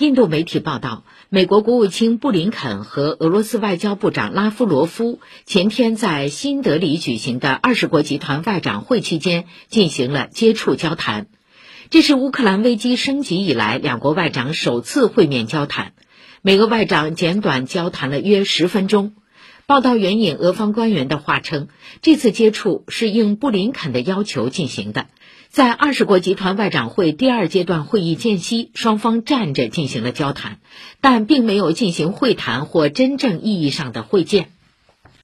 印度媒体报道，美国国务卿布林肯和俄罗斯外交部长拉夫罗夫前天在新德里举行的二十国集团外长会期间进行了接触交谈，这是乌克兰危机升级以来两国外长首次会面交谈。美俄外长简短交谈了约十分钟。报道援引俄方官员的话称，这次接触是应布林肯的要求进行的。在二十国集团外长会第二阶段会议间隙，双方站着进行了交谈，但并没有进行会谈或真正意义上的会见。